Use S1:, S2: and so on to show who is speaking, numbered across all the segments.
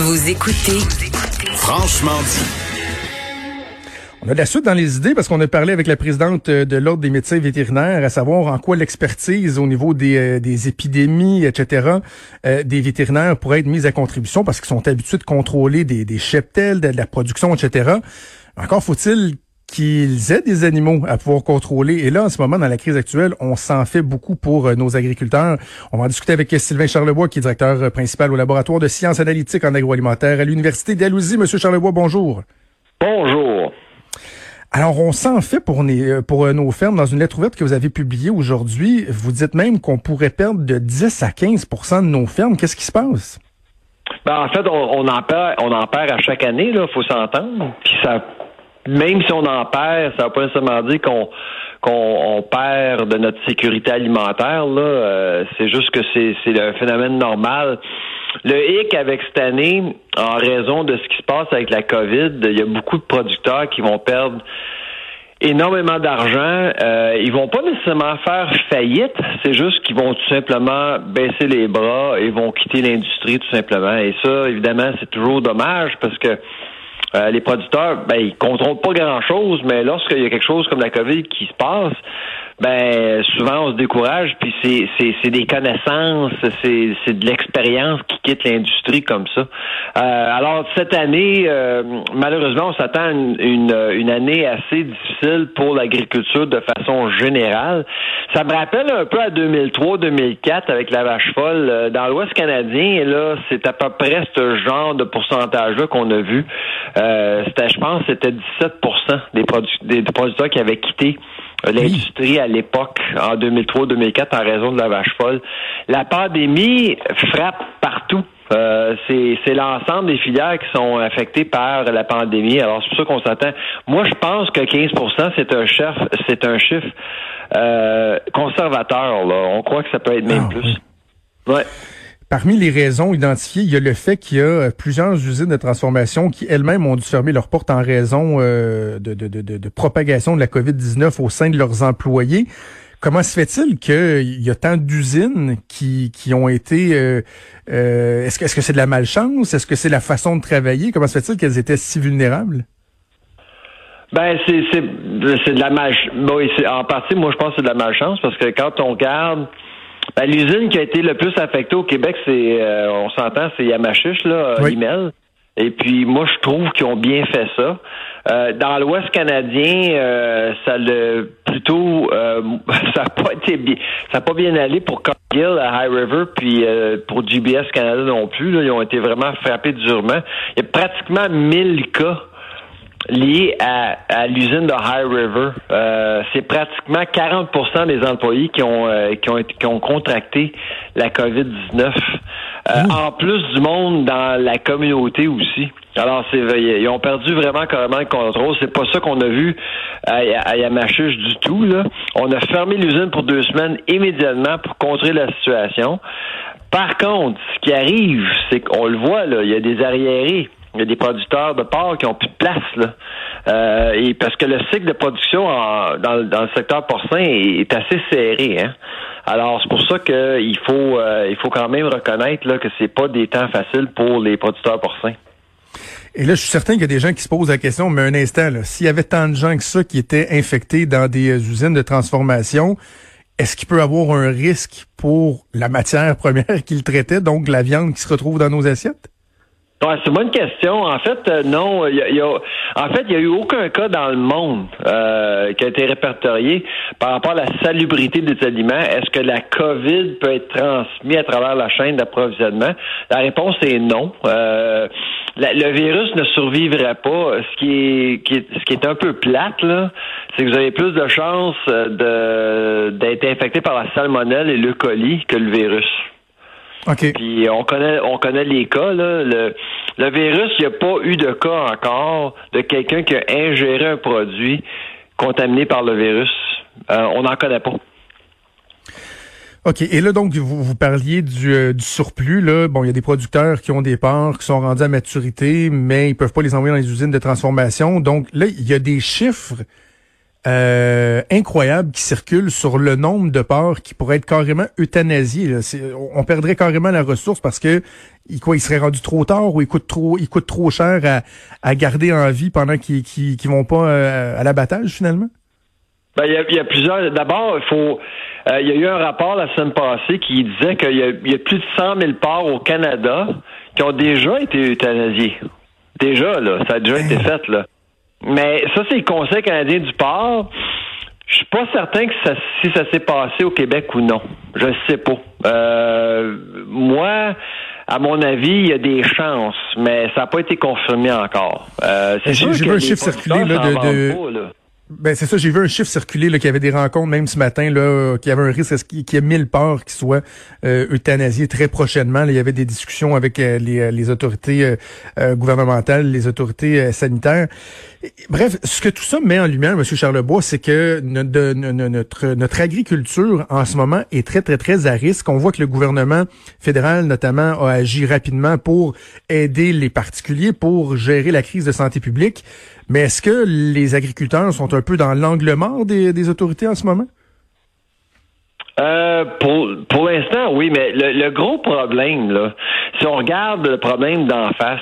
S1: Vous écoutez
S2: Franchement dit.
S3: On a de la suite dans les idées parce qu'on a parlé avec la présidente de l'Ordre des médecins vétérinaires à savoir en quoi l'expertise au niveau des, euh, des épidémies, etc., euh, des vétérinaires pourrait être mise à contribution parce qu'ils sont habitués de contrôler des, des cheptels, de, de la production, etc. Encore faut-il qu'ils aient des animaux à pouvoir contrôler. Et là, en ce moment, dans la crise actuelle, on s'en fait beaucoup pour euh, nos agriculteurs. On va en discuter avec Sylvain Charlebois, qui est directeur euh, principal au laboratoire de sciences analytiques en agroalimentaire à l'Université d'Alousie. Monsieur Charlebois, bonjour.
S4: Bonjour.
S3: Alors, on s'en fait pour, euh, pour nos fermes. Dans une lettre ouverte que vous avez publiée aujourd'hui, vous dites même qu'on pourrait perdre de 10 à 15% de nos fermes. Qu'est-ce qui se passe?
S4: Ben, en fait, on, en perd, on en perd à chaque année, là, faut s'entendre. Puis ça même si on en perd, ça ne veut pas nécessairement dire qu'on qu'on perd de notre sécurité alimentaire. Là, euh, c'est juste que c'est un phénomène normal. Le hic avec cette année, en raison de ce qui se passe avec la COVID, il y a beaucoup de producteurs qui vont perdre énormément d'argent. Euh, ils vont pas nécessairement faire faillite, c'est juste qu'ils vont tout simplement baisser les bras et vont quitter l'industrie tout simplement. Et ça, évidemment, c'est toujours dommage parce que euh, les producteurs, ben, ils contrôlent pas grand-chose, mais lorsqu'il y a quelque chose comme la COVID qui se passe, ben souvent on se décourage, puis c'est, c'est, c'est des connaissances, c'est, c'est de l'expérience qui quitte l'industrie comme ça. Euh, alors cette année, euh, malheureusement, on s'attend à une, une, année assez difficile pour l'agriculture de façon générale. Ça me rappelle un peu à 2003-2004 avec la vache folle. Euh, dans l'Ouest canadien, et là, c'est à peu près ce genre de pourcentage-là qu'on a vu. Euh, c'était, je pense, c'était 17% des, des producteurs qui avaient quitté l'industrie à l'époque, en 2003-2004, en raison de la vache folle. La pandémie frappe partout. Euh, c'est l'ensemble des filières qui sont affectées par la pandémie. Alors c'est pour ça qu'on s'attend. Moi, je pense que 15 c'est un chef, c'est un chiffre euh, conservateur. Là. On croit que ça peut être même ah, plus. Ouais.
S3: Parmi les raisons identifiées, il y a le fait qu'il y a euh, plusieurs usines de transformation qui elles-mêmes ont dû fermer leurs portes en raison euh, de, de, de, propagation de la COVID-19 au sein de leurs employés. Comment se fait-il qu'il y a tant d'usines qui, qui ont été... Euh, est-ce que est-ce que c'est de la malchance? Est-ce que c'est la façon de travailler? Comment se fait-il qu'elles étaient si vulnérables?
S4: Ben, c'est, c'est, de la malchance. En partie, moi, je pense que c'est de la malchance parce que quand on regarde ben, l'usine qui a été le plus affectée au Québec, c'est, euh, on s'entend, c'est Yamachiche, là, oui. Et puis moi, je trouve qu'ils ont bien fait ça. Euh, dans l'Ouest canadien, euh, ça le plutôt ça n'a pas été bien ça a pas bien allé pour Cargill à High River puis pour GBS Canada non plus. Là, ils ont été vraiment frappés durement. Il y a pratiquement 1000 cas lié à, à l'usine de High River. Euh, c'est pratiquement 40% des employés qui ont, euh, qui, ont qui ont contracté la COVID-19. Euh, en plus du monde dans la communauté aussi. Alors, c'est, ils ont perdu vraiment carrément le contrôle. C'est pas ça qu'on a vu à, à Yamachiche du tout. Là. On a fermé l'usine pour deux semaines immédiatement pour contrer la situation. Par contre, ce qui arrive, c'est qu'on le voit, là, il y a des arriérés il y a des producteurs de porc qui ont plus de place là. Euh, et parce que le cycle de production dans, le secteur porcin est, assez serré. Hein? Alors c'est pour ça qu'il faut euh, faut quand même reconnaître là, que c'est pas des temps faciles pour les producteurs porcins.
S3: Et là, je suis certain qu'il y a des gens qui se posent la question, mais un instant, s'il y avait tant de gens que ça qui étaient infectés dans des euh, usines de transformation, est-ce qu'il peut avoir un risque pour la matière première qu'ils traitaient, donc la viande qui se retrouve dans nos assiettes?
S4: Ouais, c'est une bonne question. En fait, euh, non. Y a, y a, en fait, il n'y a eu aucun cas dans le monde euh, qui a été répertorié par rapport à la salubrité des aliments. Est-ce que la COVID peut être transmise à travers la chaîne d'approvisionnement? La réponse est non. Euh, le virus ne survivrait pas. Ce qui est, qui est, ce qui est un peu plate, là, c'est que vous avez plus de chances de d'être infecté par la salmonelle et le colis que le virus. Puis on connaît on connaît les cas là. Le, le virus, il n'y a pas eu de cas encore de quelqu'un qui a ingéré un produit contaminé par le virus. Euh, on n'en connaît pas.
S3: OK. Et là, donc, vous, vous parliez du, euh, du, surplus. Là. Bon, il y a des producteurs qui ont des parts qui sont rendus à maturité, mais ils peuvent pas les envoyer dans les usines de transformation. Donc, là, il y a des chiffres euh, incroyables qui circulent sur le nombre de porcs qui pourraient être carrément euthanasiés. On perdrait carrément la ressource parce que quoi, il serait rendu trop tard ou il coûte trop, il coûte trop cher à, à garder en vie pendant qu'ils qu'ils vont pas euh, à l'abattage finalement?
S4: Ben, il, y a, il y a plusieurs. D'abord, il faut. Euh, il y a eu un rapport la semaine passée qui disait qu'il y, y, a plus de 100 000 porcs au Canada qui ont déjà été euthanasiés. Déjà, là. Ça a déjà été fait, là. Mais ça, c'est le Conseil canadien du port. Je suis pas certain que ça, si ça s'est passé au Québec ou non. Je sais pas. Euh, moi, à mon avis, il y a des chances, mais ça n'a pas été confirmé encore.
S3: Euh, c'est J'ai vu un chiffre circuler là, de, de... Ben c'est ça, j'ai vu un chiffre circuler qu'il y avait des rencontres même ce matin là, qu'il y avait un risque qu'il y ait mille porcs qui soient euh, euthanasiés très prochainement. il y avait des discussions avec euh, les, euh, les, autorités euh, gouvernementales, les autorités sanitaires. Bref, ce que tout ça met en lumière, M. Charlebois, c'est que notre, agriculture en ce moment est très, très, très à risque. On voit que le gouvernement fédéral, notamment, a agi rapidement pour aider les particuliers, pour gérer la crise de santé publique. Mais est-ce que les agriculteurs sont un peu dans l'angle mort des, autorités en ce moment?
S4: Euh, pour pour l'instant, oui, mais le, gros problème, si on regarde le problème d'en face,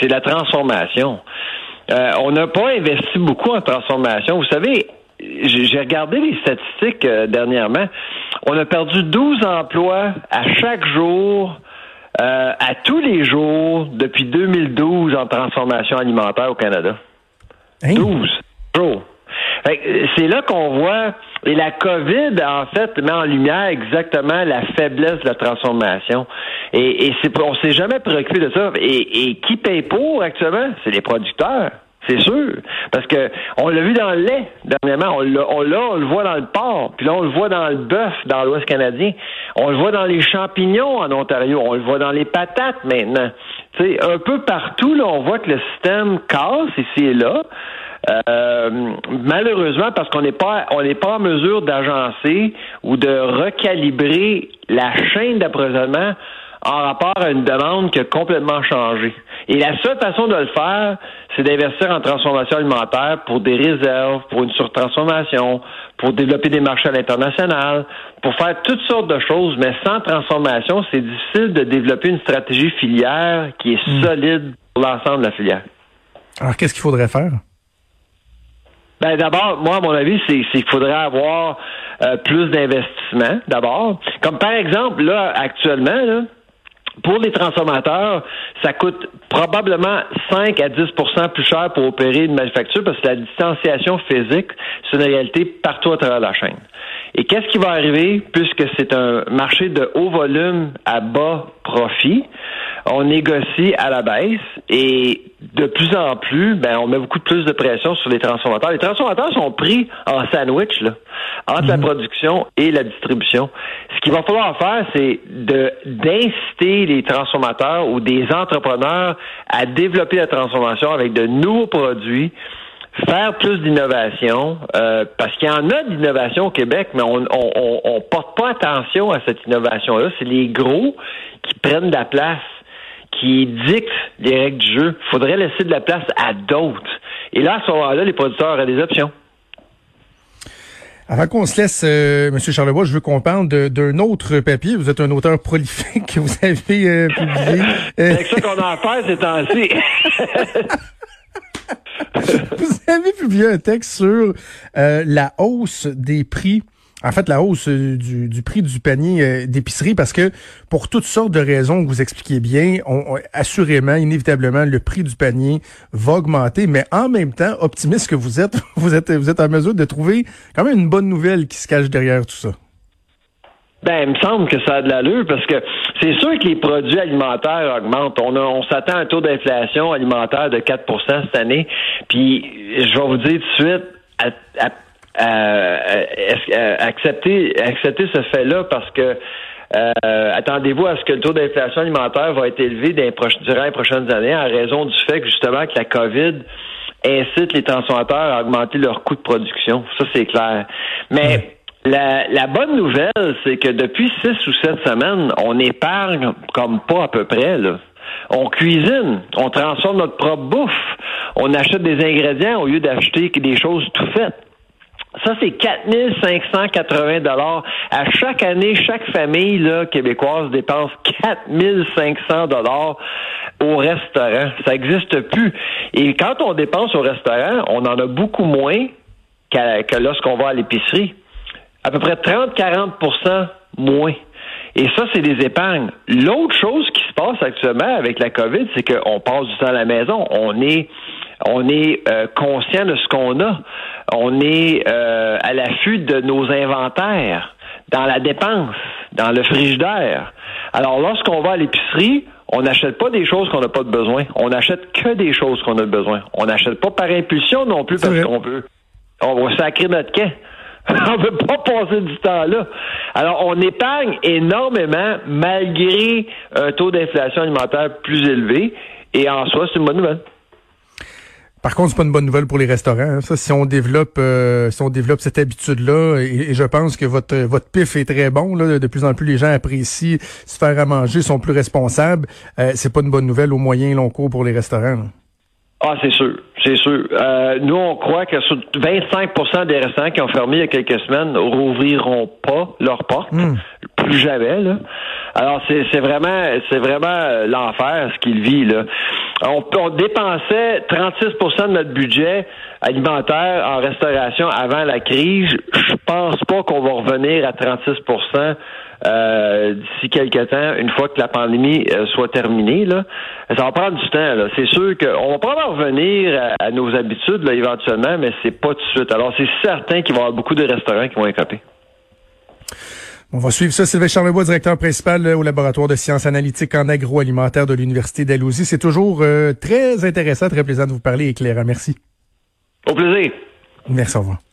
S4: c'est la transformation. Euh, on n'a pas investi beaucoup en transformation. Vous savez, j'ai regardé les statistiques euh, dernièrement. On a perdu 12 emplois à chaque jour, à tous les jours, depuis 2012 en transformation alimentaire au Canada. 12 jours. C'est là qu'on voit, et la COVID, en fait, met en lumière exactement la faiblesse de la transformation. Et, et on s'est jamais préoccupé de ça. Et, qui paye pour actuellement? C'est les producteurs. C'est sûr. Parce que on l'a vu dans le lait dernièrement. On l'a, on, on le voit dans le porc. Puis là, on le voit dans le bœuf dans l'Ouest canadien. On le voit dans les champignons en Ontario. On le voit dans les patates maintenant un peu partout, là, on voit que le système casse ici et là. Euh, malheureusement, parce qu'on n'est pas on n'est pas en mesure d'agencer ou de recalibrer la chaîne d'approvisionnement en rapport à une demande qui a complètement changé. Et la seule façon de le faire, c'est d'investir en transformation alimentaire pour des réserves, pour une surtransformation, pour développer des marchés à l'international, pour faire toutes sortes de choses, mais sans transformation, c'est difficile de développer une stratégie filière qui est hmm. solide pour l'ensemble de la filière.
S3: Alors, qu'est-ce qu'il faudrait faire?
S4: Ben d'abord, moi, à mon avis, c'est qu'il faudrait avoir euh, plus d'investissement, d'abord. Comme par exemple, là, actuellement, là, pour les transformateurs, ça coûte probablement 5 à 10% plus cher pour opérer une manufacture parce que la distanciation physique, c'est une réalité partout à travers la chaîne. Et qu'est-ce qui va arriver puisque c'est un marché de haut volume à bas profit? On négocie à la baisse et de plus en plus, ben, on met beaucoup plus de pression sur les transformateurs. Les transformateurs sont pris en sandwich, là, entre la mhm. production et la distribution. Ce qu'il va falloir faire, c'est de, d'inciter les transformateurs ou des entrepreneurs à développer la transformation avec de nouveaux produits, faire plus d'innovation, euh, parce qu'il y en a d'innovation au Québec, mais on, on, on, porte pas attention à cette innovation-là. C'est les gros qui prennent de la place qui dictent les règles du jeu. Il faudrait laisser de la place à d'autres. Et là, à ce moment-là, les producteurs auraient des options.
S3: Avant qu'on se laisse, euh, M. Charlebois, je veux qu'on parle d'un autre papier. Vous êtes un auteur prolifique que vous avez euh, publié.
S4: C'est ça qu'on a à faire ces temps-ci.
S3: vous avez publié un texte sur euh, la hausse des prix en fait, la hausse euh, du, prix du panier euh, d'épicerie, parce que pour toutes sortes de raisons que vous expliquez bien, on, assurément, inévitablement, le prix du panier va augmenter, mais en même temps, optimiste que vous êtes, vous êtes, vous êtes en mesure de trouver quand même une bonne nouvelle qui se cache derrière tout ça.
S4: Ben, il me semble que ça a de l'allure parce que c'est sûr que les produits alimentaires augmentent. On, on s'attend à un taux d'inflation alimentaire de 4% cette année. Puis, je vais vous dire tout de suite, à euh, accepter, accepter ce fait-là parce que euh, attendez-vous à ce que le taux d'inflation alimentaire va être élevé durant les prochaines années en raison du fait que justement que la COVID incite les transformateurs à augmenter leur coût de production. Ça, c'est clair. Mais la, bonne nouvelle, c'est que depuis six ou sept semaines, on épargne comme pas à peu près. On cuisine, on transforme notre propre bouffe, on achète des ingrédients au lieu d'acheter des choses tout faites. Ça, c'est 4580 dollars. À chaque année, chaque famille québécoise dépense 4500 dollars au restaurant. Ça n'existe plus. Et quand on dépense au restaurant, on en a beaucoup moins que lorsqu'on va à l'épicerie. À peu près 30-40% moins. Et ça, c'est des épargnes. L'autre chose qui se passe actuellement avec la COVID, c'est qu'on passe du temps à la maison. On est on est euh, conscient de ce qu'on a. On est euh, à l'affût de nos inventaires, dans la dépense, dans le frigidaire. Alors, lorsqu'on va à l'épicerie, on n'achète pas des choses qu'on n'a pas de besoin. On n'achète que des choses qu'on a de besoin. On n'achète pas par impulsion non plus parce qu'on veut. On va sacrer notre quai. on veut pas passer du temps là. Alors, on épargne énormément malgré un taux d'inflation alimentaire plus élevé. Et en soi, c'est une bonne nouvelle.
S3: Par contre, c'est pas une bonne nouvelle pour les restaurants. Hein. Ça, si on développe, euh, si on développe cette habitude-là, et, je pense que votre votre pif est très bon. Là, de plus en plus, les gens apprécient se faire à manger, sont plus responsables. Euh, c'est pas une bonne nouvelle au moyen et long cours pour les restaurants.
S4: Ah, c'est sûr, c'est sûr. Euh, nous, on croit que 25% des restaurants qui ont fermé il y a quelques semaines rouvriront pas leurs portes, hmm. plus jamais. Là. Alors, c'est vraiment, c'est vraiment euh, l'enfer ce qu'il vit là. On, on dépensait 36% de notre budget alimentaire en restauration avant la crise. Je pense pas qu'on va revenir à 36 euh, d'ici quelques temps, une fois que la pandémie euh, soit terminée. Là. Ça va prendre du temps. Là. C'est sûr qu'on va probablement revenir à, nos habitudes là, éventuellement, mais c'est pas tout de suite. Alors, c'est certain qu'il va y avoir beaucoup de restaurants qui vont écoper.
S3: On va suivre ça. Sylvain Charlebois, directeur principal euh, au laboratoire de sciences analytiques en agroalimentaire de l'Université d'Alousie. C'est toujours très intéressant, très plaisant de vous parler, éclairant. Merci.
S4: Au plaisir.
S3: Merci, au revoir.